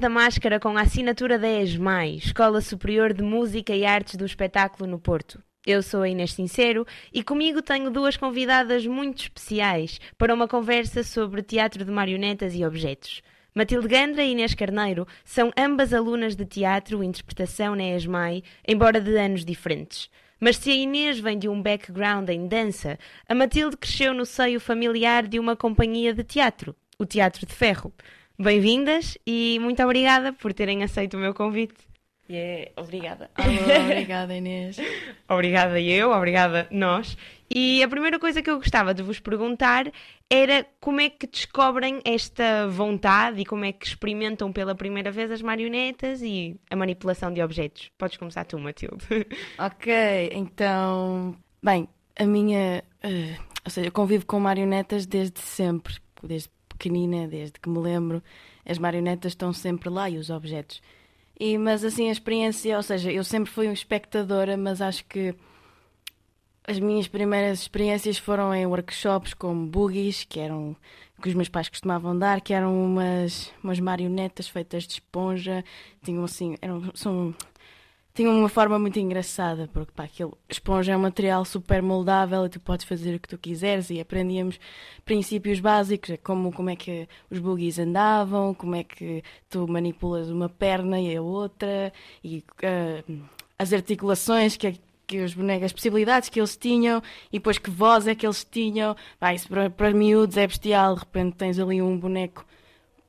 Da Máscara com a assinatura da ESMAI, Escola Superior de Música e Artes do Espetáculo no Porto. Eu sou a Inês Sincero e comigo tenho duas convidadas muito especiais para uma conversa sobre teatro de marionetas e objetos. Matilde Gandra e Inês Carneiro são ambas alunas de teatro e interpretação na ESMAI, embora de anos diferentes. Mas se a Inês vem de um background em dança, a Matilde cresceu no seio familiar de uma companhia de teatro, o Teatro de Ferro. Bem-vindas e muito obrigada por terem aceito o meu convite. Yeah, obrigada. Alô, obrigada Inês. Obrigada eu, obrigada nós. E a primeira coisa que eu gostava de vos perguntar era como é que descobrem esta vontade e como é que experimentam pela primeira vez as marionetas e a manipulação de objetos. Podes começar tu, Matilde. Ok, então, bem, a minha, eh, ou seja, eu convivo com marionetas desde sempre, desde pequenina, desde que me lembro, as marionetas estão sempre lá e os objetos. E, mas assim, a experiência, ou seja, eu sempre fui uma espectadora, mas acho que as minhas primeiras experiências foram em workshops como boogies, que eram que os meus pais costumavam dar, que eram umas, umas marionetas feitas de esponja, tinham assim, eram, são, tinham uma forma muito engraçada, porque pá, aquilo, esponja é um material super moldável e tu podes fazer o que tu quiseres e aprendíamos princípios básicos, é como, como é que os boogies andavam, como é que tu manipulas uma perna e a outra, e ah, as articulações que, que os bonecos, as possibilidades que eles tinham e depois que voz é que eles tinham. Vai, isso para, para miúdos é bestial, de repente tens ali um boneco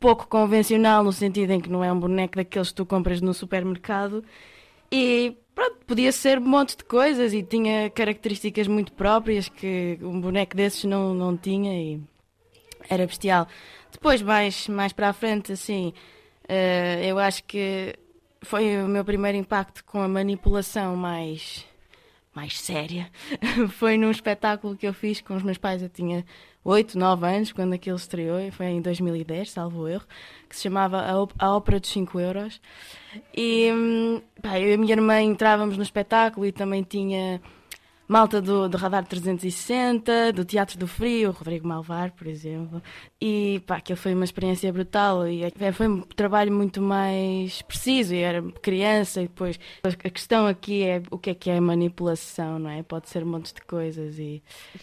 pouco convencional, no sentido em que não é um boneco daqueles que tu compras no supermercado. E pronto, podia ser um monte de coisas e tinha características muito próprias que um boneco desses não, não tinha e era bestial. Depois, mais, mais para a frente, assim, eh, eu acho que foi o meu primeiro impacto com a manipulação mais, mais séria. foi num espetáculo que eu fiz com os meus pais. Eu tinha 8, 9 anos quando aquilo estreou, foi em 2010, salvo erro, que se chamava a Ópera dos 5 Euros. E hum, pá, eu e a minha irmã entrávamos no espetáculo e também tinha malta do, do Radar 360, do Teatro do Frio, o Rodrigo Malvar, por exemplo. E pá, aquilo foi uma experiência brutal e é- foi um trabalho muito mais preciso. Eu era criança e depois a questão aqui é o que é que é manipulação, não é? Pode ser um monte de coisas e.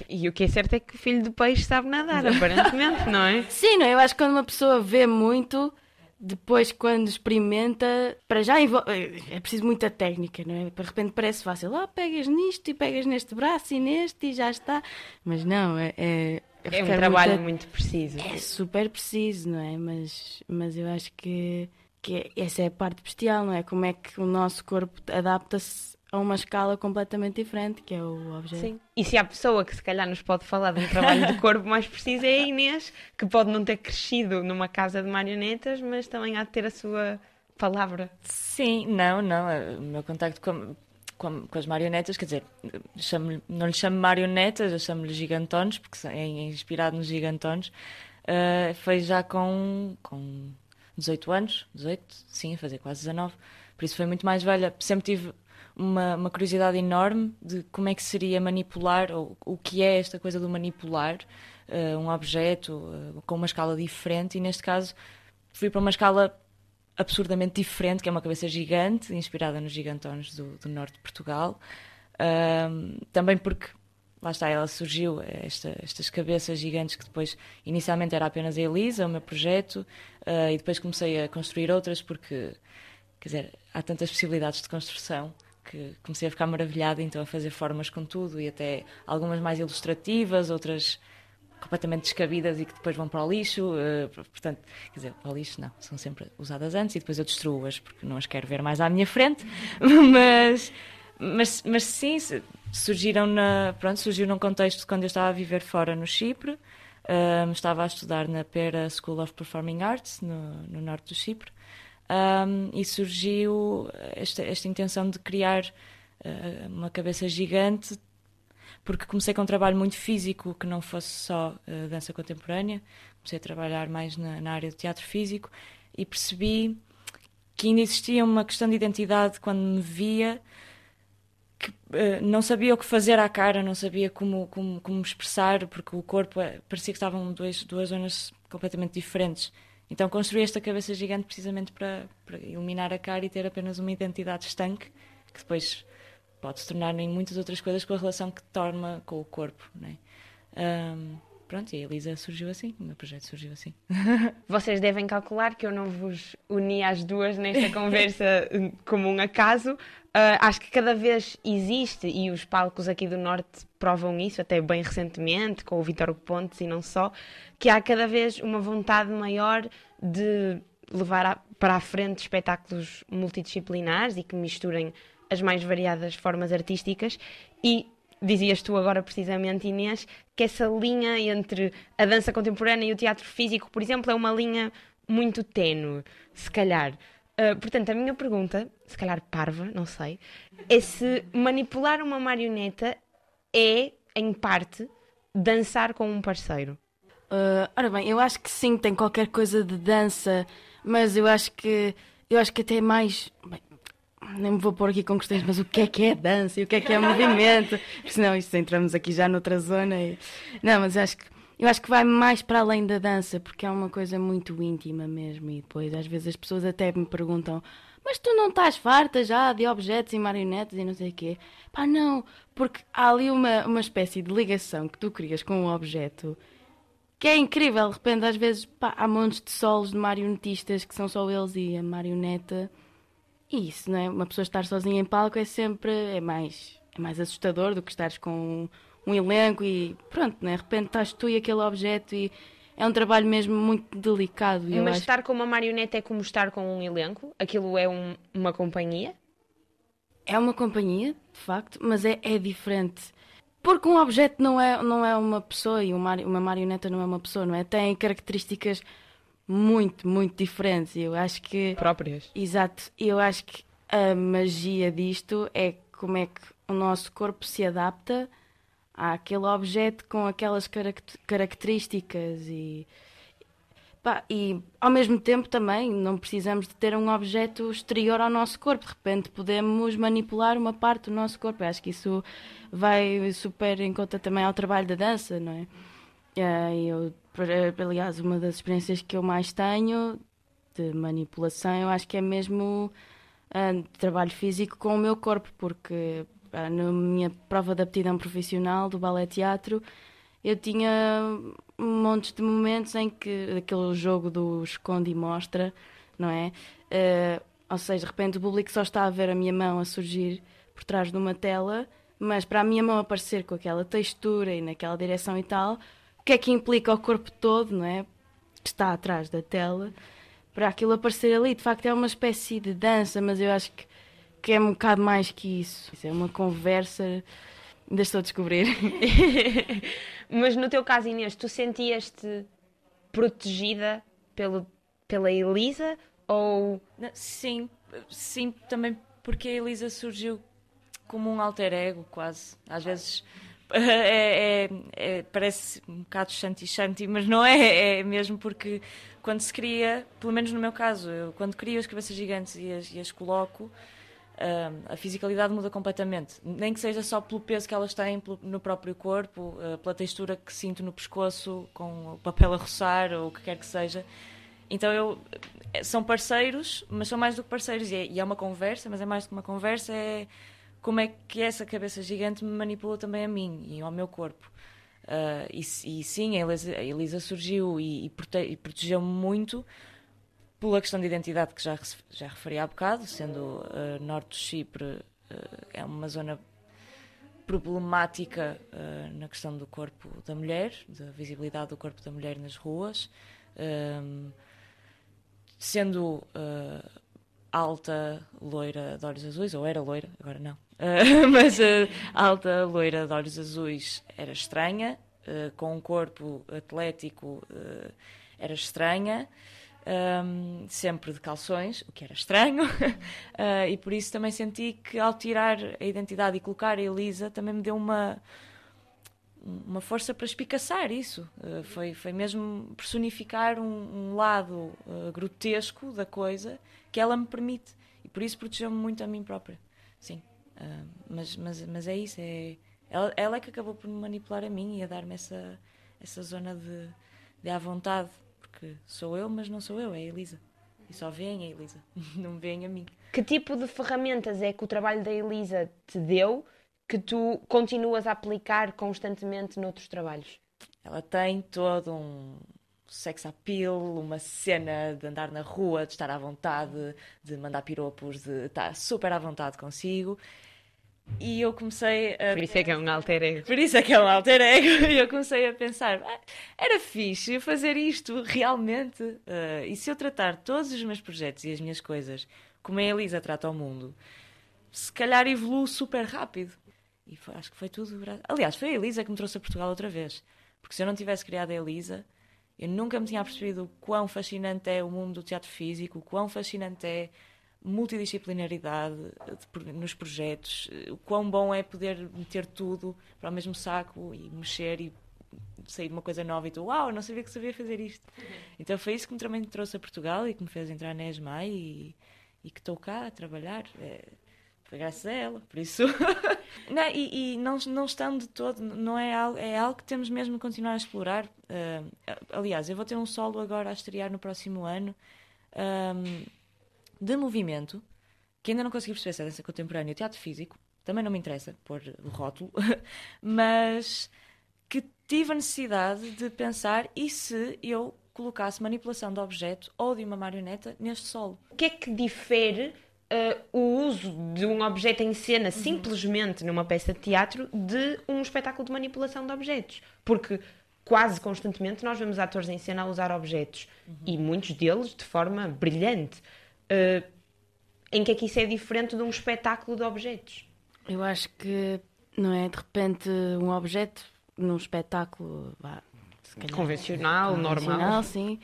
E o que é certo é que o filho do peixe sabe nadar, aparentemente, não é? Sim, não é? Eu acho que quando uma pessoa vê muito, depois quando experimenta, para já envol- é preciso muita técnica, não é? De repente parece fácil, ah, pegas nisto e pegas neste braço e neste e já está. Mas não, é. É, É um trabalho muita- muito preciso. É super preciso, não é? Mas, mas eu acho que, que essa é a parte bestial, não é? Como é que o nosso corpo adapta-se a uma escala completamente diferente, que é o objeto. Sim. E se há pessoa que se calhar nos pode falar de um trabalho de corpo mais preciso é a Inês, que pode não ter crescido numa casa de marionetas, mas também há de ter a sua palavra. Sim, não, não. eh, O meu contacto com, com, com as marionetas, quer dizer, chamo não lhe chamo marionetas, eu chamo-lhe gigantones, porque é inspirado nos gigantones. Eh, foi já com, com 18 anos, 18, sim, a fazer quase 19. Por isso foi muito mais velha. Sempre tive uma, uma curiosidade enorme de como é que seria manipular, ou o que é esta coisa do manipular eh, um objeto eh, com uma escala diferente, e neste caso fui para uma escala absurdamente diferente, que é uma cabeça gigante, inspirada nos gigantones do, do norte de Portugal. Ahm, também porque, lá está, ela surgiu, esta- estas cabeças gigantes que depois, inicialmente era apenas a Elisa, o meu projeto, ah, e depois comecei a construir outras porque, quer dizer, há tantas possibilidades de construção que comecei a ficar maravilhada, então a fazer formas com tudo e até algumas mais ilustrativas, outras completamente descabidas e que depois vão para o lixo. eh, portanto, quer dizer, para o lixo não, são sempre usadas antes e depois eu destruo-as porque não as quero ver mais à minha frente. mas, mas, mas sim, surgiram na, pronto, surgiu num contexto quando eu estava a viver fora no Chipre. Um, estava a estudar na Pera School of Performing Arts, no, no norte do Chipre, um, e surgiu esta, esta intenção de criar uh, uma cabeça gigante, porque comecei com um trabalho muito físico, que não fosse só uh, dança contemporânea, comecei a trabalhar mais na, na área do teatro físico, e percebi que ainda existia uma questão de identidade quando me via que uh, não sabia o que fazer à cara, não sabia como, como, como expressar, porque o corpo parecia que estavam dois, duas zonas completamente diferentes. Então construí esta cabeça gigante precisamente para, para eliminar a cara e ter apenas uma identidade estanque, que depois pode se tornar em muitas outras coisas com a relação que torna com o corpo. Né? Um, pronto, e a Elisa surgiu assim, o meu projeto surgiu assim. Vocês devem calcular que eu não vos uni às duas nesta conversa como um acaso. Uh, acho que cada vez existe, e os palcos aqui do Norte provam isso, até bem recentemente, com o Vitor Pontes e não só, que há cada vez uma vontade maior de levar a, para a frente espetáculos multidisciplinares e que misturem as mais variadas formas artísticas e dizias tu agora precisamente, Inês, que essa linha entre a dança contemporânea e o teatro físico, por exemplo, é uma linha muito tenue, se calhar. Uh, portanto, a minha pergunta, se calhar parva, não sei, é se manipular uma marioneta é, em parte, dançar com um parceiro. Uh, ora bem, eu acho que sim, tem qualquer coisa de dança, mas eu acho que eu acho que até mais. Bem, nem me vou pôr aqui com questões, mas o que é que é dança e o que é que é movimento? Senão isto entramos aqui já noutra zona. E... Não, mas acho que eu acho que vai mais para além da dança, porque é uma coisa muito íntima mesmo. E depois, às vezes, as pessoas até me perguntam: Mas tu não estás farta já de objetos e marionetes e não sei o quê? Pá, não, porque há ali uma, uma espécie de ligação que tu crias com o objeto que é incrível. De repente, às vezes, pá, há montes de solos de marionetistas que são só eles e a marioneta. E isso, não é? Uma pessoa estar sozinha em palco é sempre é mais, é mais assustador do que estares com um elenco e pronto, né? de repente estás tu e aquele objeto e é um trabalho mesmo muito delicado. Mas acho... estar com uma marioneta é como estar com um elenco? Aquilo é um, uma companhia? É uma companhia, de facto, mas é, é diferente. Porque um objeto não é, não é uma pessoa e uma marioneta não é uma pessoa, não é? Tem características muito, muito diferentes. Eu acho que. Próprias. Exato. Eu acho que a magia disto é como é que o nosso corpo se adapta àquele objeto com aquelas características e. Pá, e ao mesmo tempo também não precisamos de ter um objeto exterior ao nosso corpo. De repente podemos manipular uma parte do nosso corpo. Eu acho que isso vai super em conta também ao trabalho da dança, não é? Eu, aliás, uma das experiências que eu mais tenho de manipulação, eu acho que é mesmo uh, trabalho físico com o meu corpo, porque uh, na minha prova de aptidão profissional do ballet teatro, eu tinha montes de momentos em que aquele jogo do esconde e mostra, não é? Uh, ou seja, de repente o público só está a ver a minha mão a surgir por trás de uma tela, mas para a minha mão aparecer com aquela textura e naquela direção e tal, o que é que implica o corpo todo, não é? Que está atrás da tela, para aquilo aparecer ali. De facto, é uma espécie de dança, mas eu acho que, que é um bocado mais que isso. É uma conversa. Ainda estou a descobrir. mas no teu caso, Inês, tu sentias-te protegida pelo, pela Elisa ou. Sim, sim, também porque a Elisa surgiu como um alter ego, quase. Às vezes é, é, é, parece um bocado shanti-shanti, mas não é, é mesmo porque quando se cria, pelo menos no meu caso, eu, quando crio as cabeças gigantes e as, e as coloco, uh, a fisicalidade muda completamente. Nem que seja só pelo peso que elas têm no próprio corpo, uh, pela textura que sinto no pescoço, com o papel a roçar ou o que quer que seja. Então eu são parceiros, mas são mais do que parceiros e é, e é uma conversa, mas é mais do que uma conversa, é como é que essa cabeça gigante me manipula também a mim e ao meu corpo. Uh, e, e, sim, a Elisa, a Elisa surgiu e, e, prote, e protegeu-me muito pela questão de identidade que já, já referi há bocado, sendo uh, norte do Chipre uh, é uma zona problemática na questão do corpo da mulher, da visibilidade do corpo da mulher nas ruas, sendo alta, loira, de olhos azuis, ou era loira, agora não, Uh, mas a alta loira de olhos azuis era estranha, uh, com um corpo atlético uh, era estranha, um, sempre de calções, o que era estranho, e por isso também senti que ao tirar a identidade e colocar a Elisa também me deu uma uma força para espicaçar isso. Foi, foi mesmo personificar um, um lado grotesco da coisa que ela me permite. E por isso protegeu-me muito a mim própria. Sim. Uh, mas, mas, mas é isso. É, ela, ela é que acabou por me manipular a mim e a dar-me essa, essa zona de, de à vontade. Porque sou eu, mas não sou eu, é a Elisa. E só veem a Elisa, não veem a mim. Que tipo de ferramentas é que o trabalho da Elisa te deu que tu continuas a aplicar constantemente noutros trabalhos? Ela tem todo um sex appeal, uma cena de andar na rua, de estar à vontade, de mandar piropos, de estar super à vontade consigo. E eu comecei a. Por isso é que é um alter ego. Por isso é que é um alter ego. E eu comecei a pensar: ah, era fixe fazer isto realmente. Uh, e se eu tratar todos os meus projetos e as minhas coisas como a Elisa trata o mundo, se calhar evoluo super rápido. E foi, acho que foi tudo. Aliás, foi a Elisa que me trouxe a Portugal outra vez. Porque se eu não tivesse criado a Elisa, eu nunca me tinha percebido o quão fascinante é o mundo do teatro físico, o quão fascinante é multidisciplinaridade nos projetos, o quão bom é poder meter tudo para o mesmo saco e mexer e sair uma coisa nova e tu, uau, não sabia que sabia fazer isto. Então foi isso que me também trouxe a Portugal e que me fez entrar na ESMAI e, e que estou cá a trabalhar. É, foi graças a ela, por isso. não, e, e não, não estando de todo, não é algo, é algo que temos mesmo de continuar a explorar. Uh, aliás, eu vou ter um solo agora a estrear no próximo ano um, de movimento, que ainda não consegui perceber se é dança contemporânea ou teatro físico, também não me interessa pôr o rótulo, mas que tive a necessidade de pensar e se eu colocasse manipulação de objeto ou de uma marioneta neste solo. O que é que difere uh, o uso de um objeto em cena uhum. simplesmente numa peça de teatro de um espetáculo de manipulação de objetos. Porque quase constantemente nós vemos atores em cena a usar objetos uhum. e muitos deles de forma brilhante. Uh, em que é que isso é diferente de um espetáculo de objetos? Eu acho que não é de repente um objeto num espetáculo vá, convencional, convencional, normal. Sim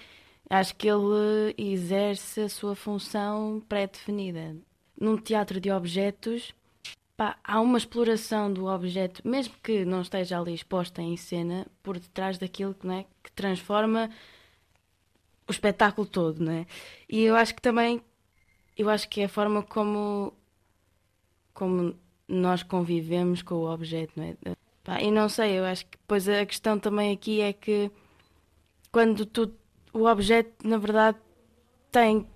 Acho que ele exerce a sua função pré-definida. Num teatro de objetos, pá, há uma exploração do objeto, mesmo que não esteja ali exposta em cena, por detrás daquilo é, que transforma o espetáculo todo, não é? E eu acho que também, eu acho que é a forma como, como nós convivemos com o objeto, não é? Pá, e não sei, eu acho que depois a questão também aqui é que quando tu o objeto, na verdade, tem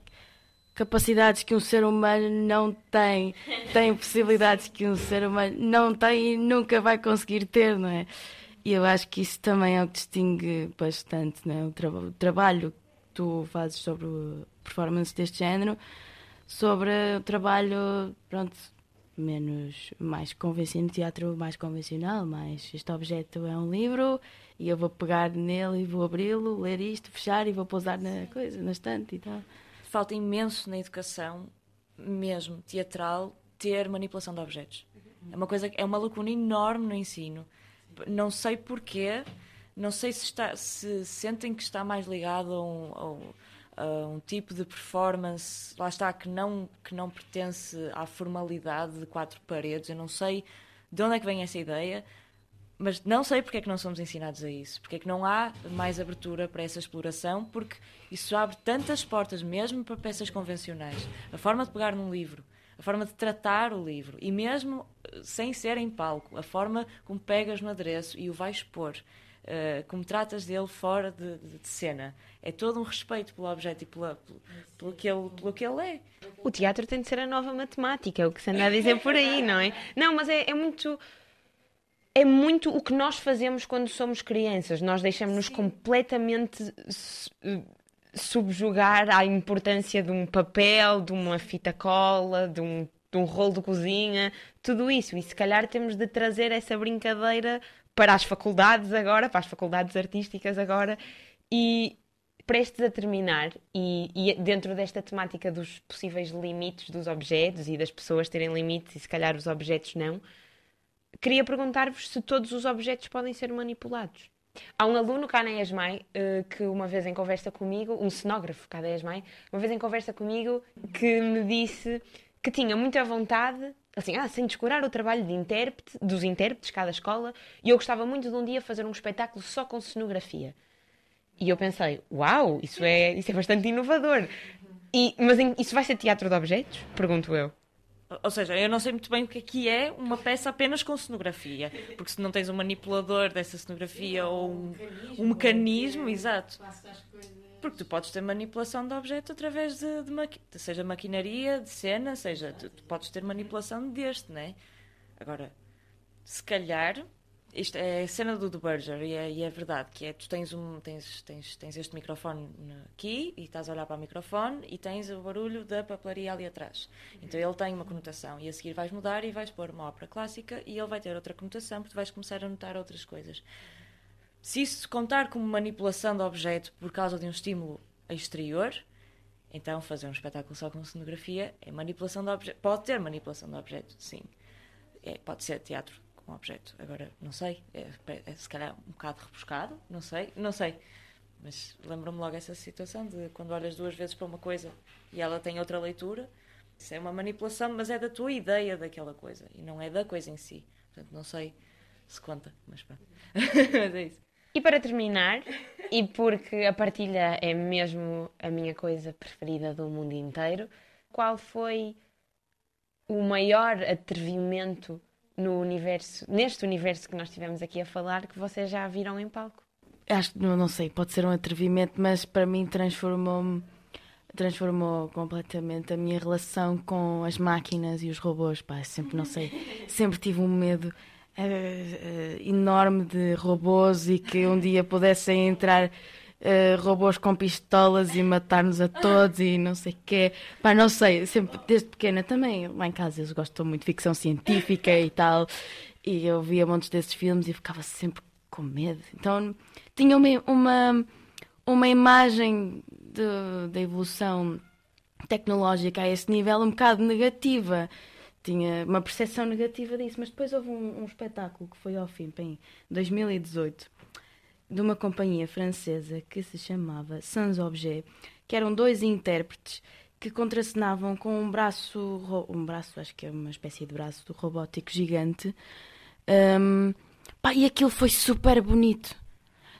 capacidades que um ser humano não tem, tem possibilidades que um ser humano não tem e nunca vai conseguir ter, não é? E eu acho que isso também é o que distingue bastante não é? o, tra o trabalho que tu fazes sobre performance deste género, sobre o trabalho, pronto, menos, mais convencional, teatro mais convencional, mais este objeto é um livro e eu vou pegar nele e vou abri-lo, ler isto, fechar e vou pousar na coisa, na estante e tal. Falta imenso na educação, mesmo teatral, ter manipulação de objetos. É uma coisa, é uma lacuna enorme no ensino. Não sei porquê, não sei se, está, se sentem que está mais ligado a um, a um, a um tipo de performance, lá está, que não, que não pertence à formalidade de quatro paredes. Eu não sei de onde é que vem essa ideia, mas não sei porque é que não somos ensinados a isso, porque é que não há mais abertura para essa exploração, porque isso abre tantas portas mesmo para peças convencionais. A forma de pegar num livro, a forma de tratar o livro, e mesmo eh, sem ser em palco, a forma como pegas no adereço e o vais expor, uh, como tratas dele fora de, de, de, cena. É todo um respeito pelo objeto e pela, pelo, pelo, que ele, pelo que ele é. O teatro tem de ser a nova matemática, é o que se anda a dizer por aí, não é? Não, mas é, é muito é muito o que nós fazemos quando somos crianças. Nós deixamos-nos completamente subjugar à importância de um papel, de uma fita cola, de um, de um rolo de cozinha, tudo isso. E se calhar temos de trazer essa brincadeira para as faculdades agora, para as faculdades artísticas agora, e prestes a terminar, e, e, dentro desta temática dos possíveis limites dos objetos e das pessoas terem limites e se calhar os objetos não, queria perguntar-vos se todos os objetos podem ser manipulados. Há um aluno cá na ESMAI uh, que uma vez em conversa comigo, um cenógrafo cá da ESMAI, uma vez em conversa comigo que me disse que tinha muita vontade, assim, ah, sem descurar o trabalho de intérprete, dos intérpretes cá da escola, e eu gostava muito de um dia fazer um espetáculo só com cenografia. E eu pensei, uau, isso é, isso é bastante inovador. E, mas em, isso vai ser teatro de objetos? Pergunto eu. Ou seja, eu não sei muito bem o que é que é uma peça apenas com cenografia. Porque se não tens um manipulador dessa cenografia ou um, um mecanismo, exato. Porque tu podes ter manipulação de objeto através de, de maqui seja maquinaria, de cena, seja, tu, tu podes ter manipulação deste, não é? Agora, se calhar isto é a cena do The Burger e é, e é, verdade que é tu tens um tens, tens, tens este microfone aqui e estás a olhar para o microfone e tens o barulho da papelaria ali atrás então ele tem uma conotação e a seguir vais mudar e vais pôr uma ópera clássica e ele vai ter outra conotação porque vais começar a notar outras coisas se isso contar como manipulação de objeto por causa de um estímulo exterior então fazer um espetáculo só com cenografia é manipulação de objeto pode ter manipulação de objeto sim é, pode ser teatro um objeto. Agora, não sei, é, é, se calhar um bocado rebuscado, não sei, não sei. Mas lembro-me logo essa situação de quando olhas duas vezes para uma coisa e ela tem outra leitura. Isso é uma manipulação, mas é da tua ideia daquela coisa e não é da coisa em si. Portanto, não sei se conta, mas pronto. mas é isso. E para terminar, e porque a partilha é mesmo a minha coisa preferida do mundo inteiro, qual foi o maior atrevimento no universo, neste universo que nós estivemos aqui a falar, que vocês já viram em palco? Acho que não, não sei, pode ser um atrevimento, mas para mim transformou-me transformou completamente a minha relação com as máquinas e os robôs. Pá, sempre não sei, sempre tive um medo uh, enorme de robôs e que um dia pudessem entrar uh, robôs com pistolas e matar-nos a todos e não sei o quê. Pá, não sei, sempre, desde pequena também, lá em casa eles gostam muito de ficção científica e tal, e eu via montes desses filmes e ficava sempre com medo. Então tinha uma, uma, uma imagem da evolução tecnológica a esse nível um bocado negativa tinha uma percepção negativa disso, mas depois houve um, um espetáculo que foi ao fim, em 2018, de uma companhia francesa que se chamava Sans Objet, que eram dois intérpretes que contracenavam com um braço, um braço, acho que é uma espécie de braço robótico gigante. Um, pá, e aquilo foi super bonito.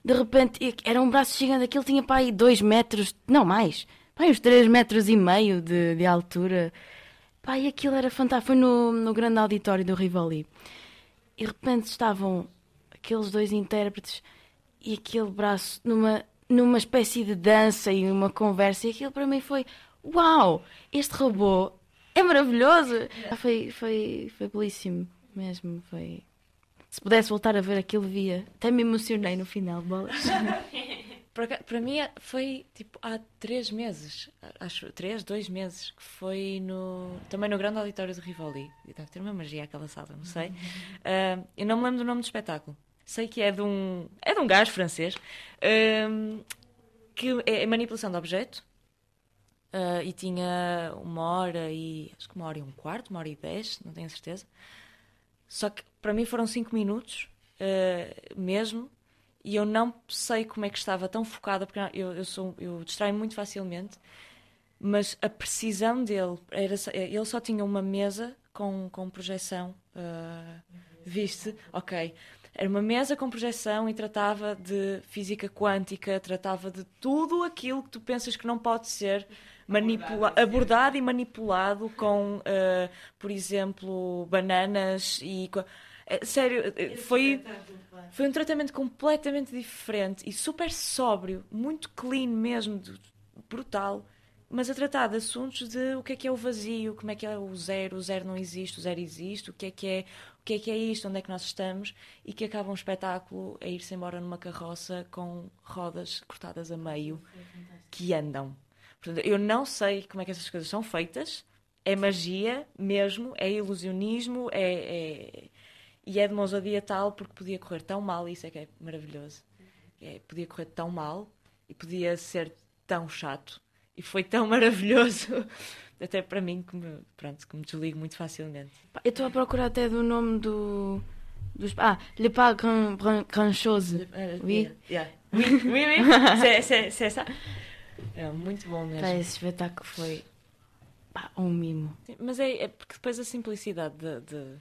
De repente, era um braço gigante, aquilo tinha pá, aí dois metros, não mais, pá, uns três metros e meio de, de altura. E aquilo era fantástico. Foi no, no grande auditório do Rivoli. E de repente estavam aqueles dois intérpretes e aquele braço numa, numa espécie de dança e uma conversa, e aquilo para mim foi: Uau! Este robô é maravilhoso! Ah, foi, foi, foi belíssimo mesmo. Foi... Se pudesse voltar a ver aquilo, via. Até me emocionei no final, bolas. para, para mim foi tipo há três meses, acho, três, dois meses, que foi no, também no grande auditório de Rivoli. Deve ter uma magia aquela sala, não sei. Uh, eu não me lembro do nome do espetáculo. Sei que é de um, é de um gajo francês um, que é manipulação de objeto uh, e tinha uma hora e acho que uma hora e um quarto, uma hora e dez, não tenho certeza. Só que para mim foram cinco minutos uh, mesmo e eu não sei como é que estava tão focada porque eu, eu sou eu distraio muito facilmente mas a precisão dele era ele só tinha uma mesa com, com projeção uh, viste ok era uma mesa com projeção e tratava de física quântica, tratava de tudo aquilo que tu pensas que não pode ser manipula abordado e manipulado com, uh, por exemplo, bananas e. É, sério, eh, foi, foi um tratamento completamente diferente e super sóbrio, muito clean mesmo, brutal mas a tratar de assuntos de o que é que é o vazio, como é que é o zero, o zero não existe, o zero existe, o que é que é, o que é que é isto, onde é que nós estamos, e que acaba um espetáculo a ir-se embora numa carroça com rodas cortadas a meio que andam. Portanto, eu não sei como é que essas coisas são feitas, é magia mesmo, é ilusionismo, é, é... e é de ousadia tal porque podia correr tão mal, isso é que é maravilhoso. É, podia correr tão mal e podia ser tão chato e foi tão maravilhoso até para mim que me, pronto, que me desligo muito facilmente. Eu estou a procurar até do nome do. Dos, ah, Le Pas Grand, grand, grand Chose. Oui. Yeah. Oui, oui, oui. C'est, c'est, ça. É muito bom mesmo. Pá, esse espetáculo foi pá, um mimo. Sim, Mas é, é porque depois a simplicidade de, de-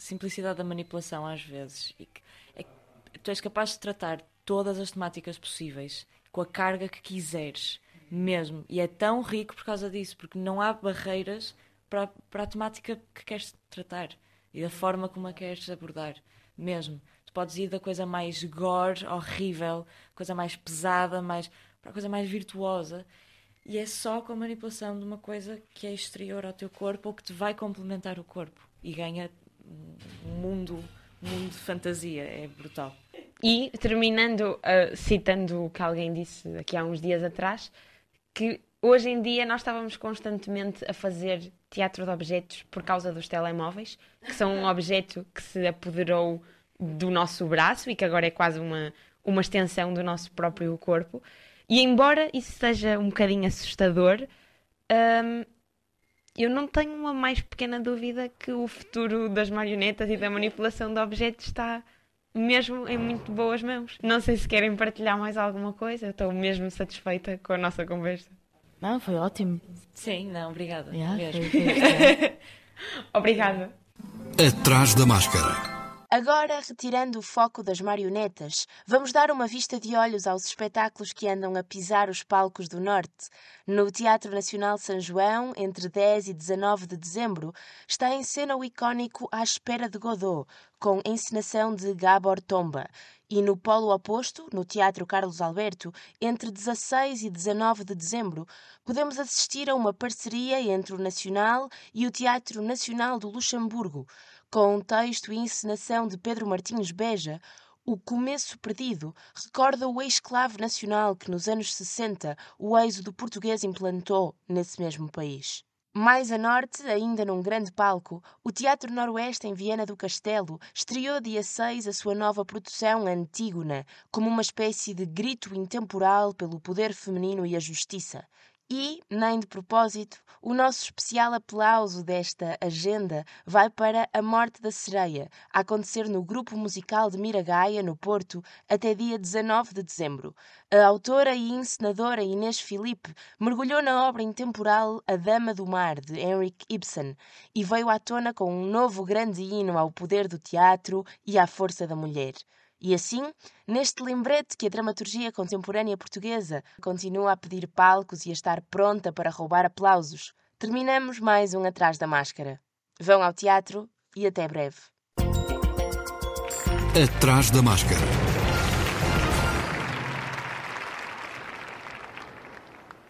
simplicidade da manipulação às vezes e que, é tu és capaz de tratar todas as temáticas possíveis com a carga que quiseres mesmo. E é tão rico por causa disso porque não há barreiras para, para a temática que queres tratar e da forma como a queres abordar mesmo. Tu podes ir da coisa mais gore horrível coisa mais pesada mais para a coisa mais virtuosa e é só com a manipulação de uma coisa que é exterior ao teu corpo ou que te vai complementar o corpo e ganha mundo, um mundo de fantasia. É brutal. E terminando, ah, citando o que alguém disse aqui há uns dias atrás, que hoje em dia nós estávamos constantemente a fazer teatro de objetos por causa dos telemóveis, que são um objeto que se apoderou do nosso braço e que agora é quase uma, uma extensão do nosso próprio corpo. E embora isso seja um bocadinho assustador, hum, eu não tenho uma mais pequena dúvida que o futuro das marionetas e da manipulação de objetos está mesmo em muito boas mãos. Não sei se querem partilhar mais alguma coisa, eu estou mesmo satisfeita com a nossa conversa. Não, foi ótimo. Sim, não, obrigada. Yeah, mesmo. foi- foi excelente. Obrigada. Atrás da máscara. Agora, retirando o foco das marionetas, vamos dar uma vista de olhos aos espetáculos que andam a pisar os palcos do Norte. No Teatro Nacional São João, entre 10 e 19 de dezembro, está em cena o icónico À Espera de Godot, com encenação de Gabor Tomba. E no polo oposto, no Teatro Carlos Alberto, entre 16 e 19 de dezembro, podemos assistir a uma parceria entre o Nacional e o Teatro Nacional do Luxemburgo, com texto e encenação de Pedro Martins Beja, o Começo Perdido recorda o ex-escravo nacional que nos anos 60 o êxodo português implantou nesse mesmo país. Mais a norte, ainda num grande palco, o Teatro Noroeste em Viana do Castelo estreou dia 6 a sua nova produção Antígona, como uma espécie de grito intemporal pelo poder feminino e a justiça. E, nem de propósito, o nosso especial aplauso desta agenda vai para A Morte da Sereia, a acontecer no Grupo Musical de Miragaia, no Porto, até dia 19 de dezembro. A autora e encenadora Inês Filipe mergulhou na obra intemporal A Dama do Mar, de Henrik Ibsen, e veio à tona com um novo grande hino ao poder do teatro e à força da mulher. E assim, neste lembrete que a dramaturgia contemporânea portuguesa continua a pedir palcos e a estar pronta para roubar aplausos, terminamos mais um Atrás da Máscara. Vão ao teatro e até breve. Atrás da máscara.